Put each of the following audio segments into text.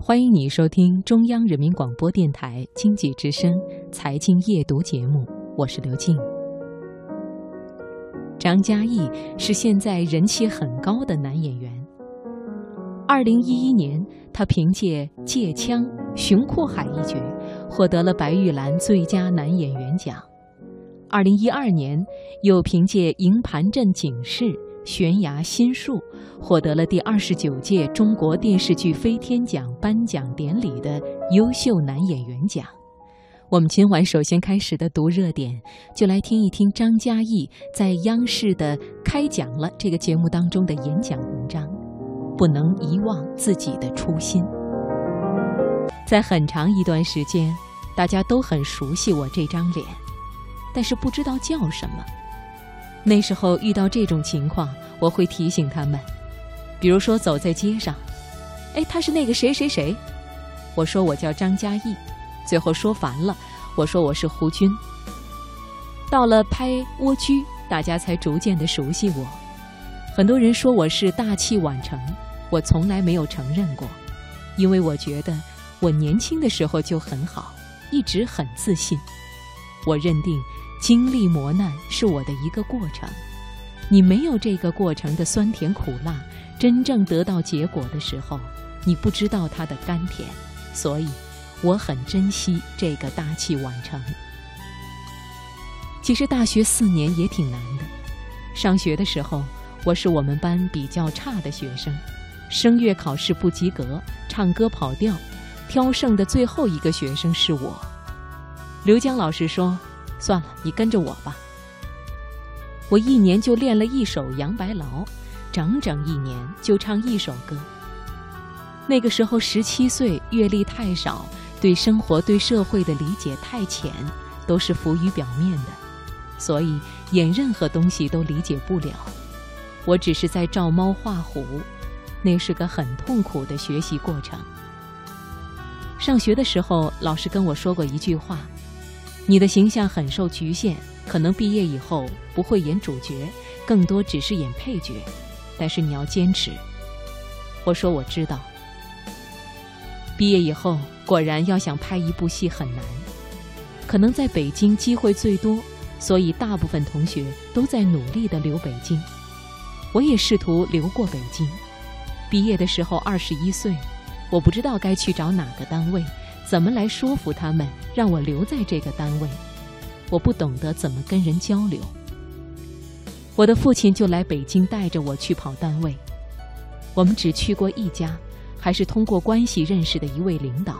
欢迎你收听中央人民广播电台经济之声《财经夜读》节目，我是刘静。张嘉译是现在人气很高的男演员。二零一一年，他凭借《借枪》《熊阔海》一角，获得了白玉兰最佳男演员奖。二零一二年，又凭借《营盘镇警示》。悬崖心树获得了第二十九届中国电视剧飞天奖颁奖典礼的优秀男演员奖。我们今晚首先开始的读热点，就来听一听张嘉译在央视的《开讲了》这个节目当中的演讲文章。不能遗忘自己的初心。在很长一段时间，大家都很熟悉我这张脸，但是不知道叫什么。那时候遇到这种情况，我会提醒他们，比如说走在街上，哎，他是那个谁谁谁，我说我叫张嘉译，最后说烦了，我说我是胡军。到了拍《蜗居》，大家才逐渐的熟悉我。很多人说我是大器晚成，我从来没有承认过，因为我觉得我年轻的时候就很好，一直很自信。我认定。经历磨难是我的一个过程，你没有这个过程的酸甜苦辣，真正得到结果的时候，你不知道它的甘甜，所以我很珍惜这个大器晚成。其实大学四年也挺难的，上学的时候我是我们班比较差的学生，声乐考试不及格，唱歌跑调，挑剩的最后一个学生是我。刘江老师说。算了，你跟着我吧。我一年就练了一首《杨白劳》，整整一年就唱一首歌。那个时候十七岁，阅历太少，对生活、对社会的理解太浅，都是浮于表面的，所以演任何东西都理解不了。我只是在照猫画虎，那是个很痛苦的学习过程。上学的时候，老师跟我说过一句话。你的形象很受局限，可能毕业以后不会演主角，更多只是演配角。但是你要坚持。我说我知道。毕业以后，果然要想拍一部戏很难。可能在北京机会最多，所以大部分同学都在努力的留北京。我也试图留过北京。毕业的时候二十一岁，我不知道该去找哪个单位。怎么来说服他们让我留在这个单位？我不懂得怎么跟人交流。我的父亲就来北京带着我去跑单位，我们只去过一家，还是通过关系认识的一位领导。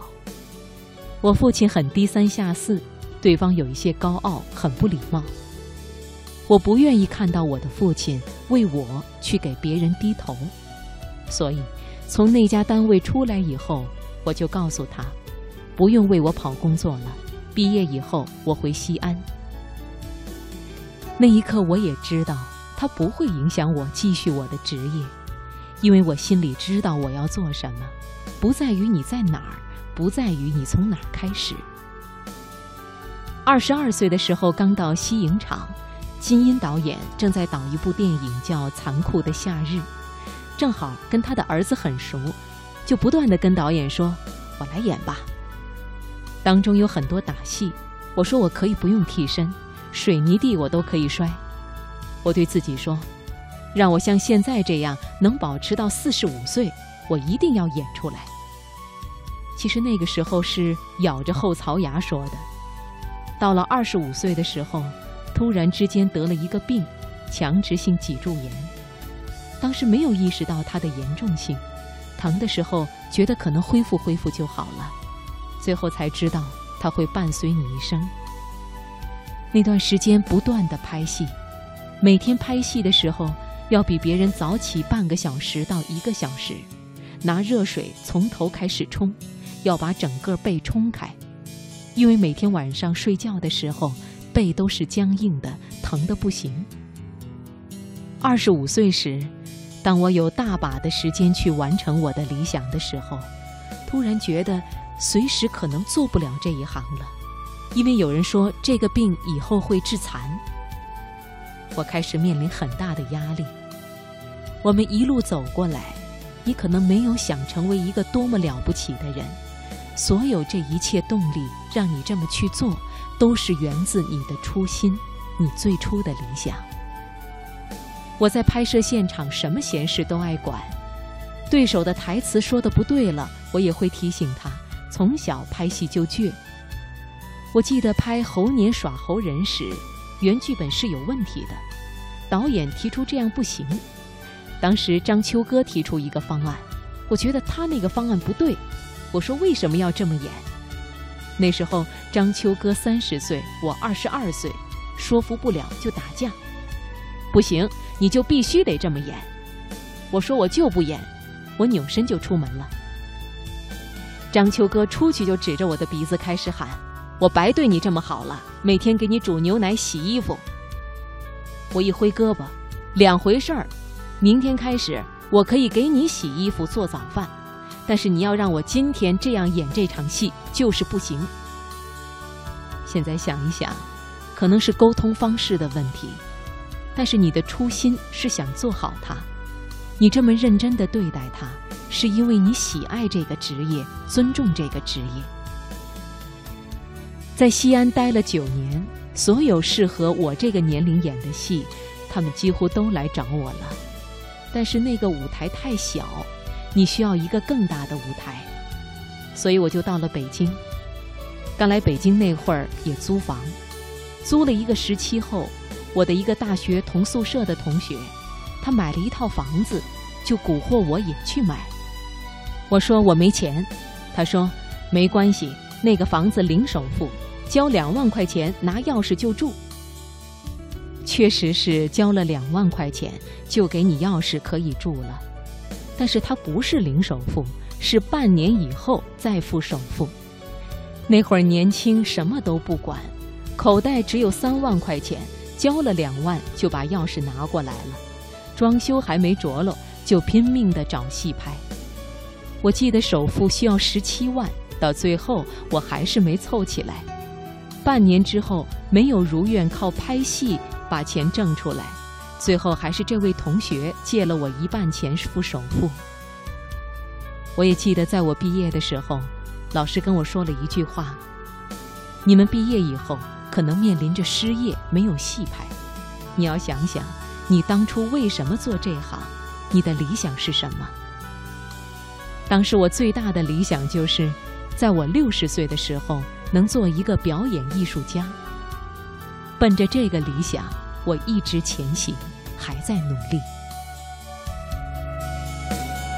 我父亲很低三下四，对方有一些高傲，很不礼貌。我不愿意看到我的父亲为我去给别人低头，所以从那家单位出来以后，我就告诉他。不用为我跑工作了，毕业以后我回西安。那一刻，我也知道他不会影响我继续我的职业，因为我心里知道我要做什么，不在于你在哪儿，不在于你从哪儿开始。二十二岁的时候刚到西影厂，金鹰导演正在导一部电影叫《残酷的夏日》，正好跟他的儿子很熟，就不断的跟导演说：“我来演吧。”当中有很多打戏，我说我可以不用替身，水泥地我都可以摔。我对自己说，让我像现在这样能保持到四十五岁，我一定要演出来。其实那个时候是咬着后槽牙说的。到了二十五岁的时候，突然之间得了一个病，强直性脊柱炎。当时没有意识到它的严重性，疼的时候觉得可能恢复恢复就好了。最后才知道，它会伴随你一生。那段时间不断的拍戏，每天拍戏的时候要比别人早起半个小时到一个小时，拿热水从头开始冲，要把整个背冲开，因为每天晚上睡觉的时候背都是僵硬的，疼得不行。二十五岁时，当我有大把的时间去完成我的理想的时候，突然觉得。随时可能做不了这一行了，因为有人说这个病以后会致残。我开始面临很大的压力。我们一路走过来，你可能没有想成为一个多么了不起的人。所有这一切动力让你这么去做，都是源自你的初心，你最初的理想。我在拍摄现场什么闲事都爱管，对手的台词说的不对了，我也会提醒他。从小拍戏就倔。我记得拍《猴年耍猴人》时，原剧本是有问题的，导演提出这样不行。当时张秋歌提出一个方案，我觉得他那个方案不对。我说为什么要这么演？那时候张秋歌三十岁，我二十二岁，说服不了就打架。不行，你就必须得这么演。我说我就不演，我扭身就出门了。张秋歌出去就指着我的鼻子开始喊：“我白对你这么好了，每天给你煮牛奶、洗衣服。”我一挥胳膊：“两回事儿。明天开始，我可以给你洗衣服、做早饭，但是你要让我今天这样演这场戏，就是不行。”现在想一想，可能是沟通方式的问题。但是你的初心是想做好它，你这么认真的对待它，是因为你喜爱这个职业，尊重这个职业。在西安待了九年，所有适合我这个年龄演的戏，他们几乎都来找我了。但是那个舞台太小，你需要一个更大的舞台，所以我就到了北京。刚来北京那会儿也租房，租了一个时期后。我的一个大学同宿舍的同学，他买了一套房子，就蛊惑我也去买。我说我没钱，他说没关系，那个房子零首付，交两万块钱拿钥匙就住。确实是交了两万块钱就给你钥匙可以住了，但是他不是零首付，是半年以后再付首付。那会儿年轻什么都不管，口袋只有三万块钱。交了两万就把钥匙拿过来了，装修还没着落就拼命的找戏拍。我记得首付需要十七万，到最后我还是没凑起来。半年之后没有如愿靠拍戏把钱挣出来，最后还是这位同学借了我一半钱付首付。我也记得在我毕业的时候，老师跟我说了一句话：“你们毕业以后。”可能面临着失业，没有戏拍。你要想想，你当初为什么做这行？你的理想是什么？当时我最大的理想就是，在我六十岁的时候能做一个表演艺术家。奔着这个理想，我一直前行，还在努力。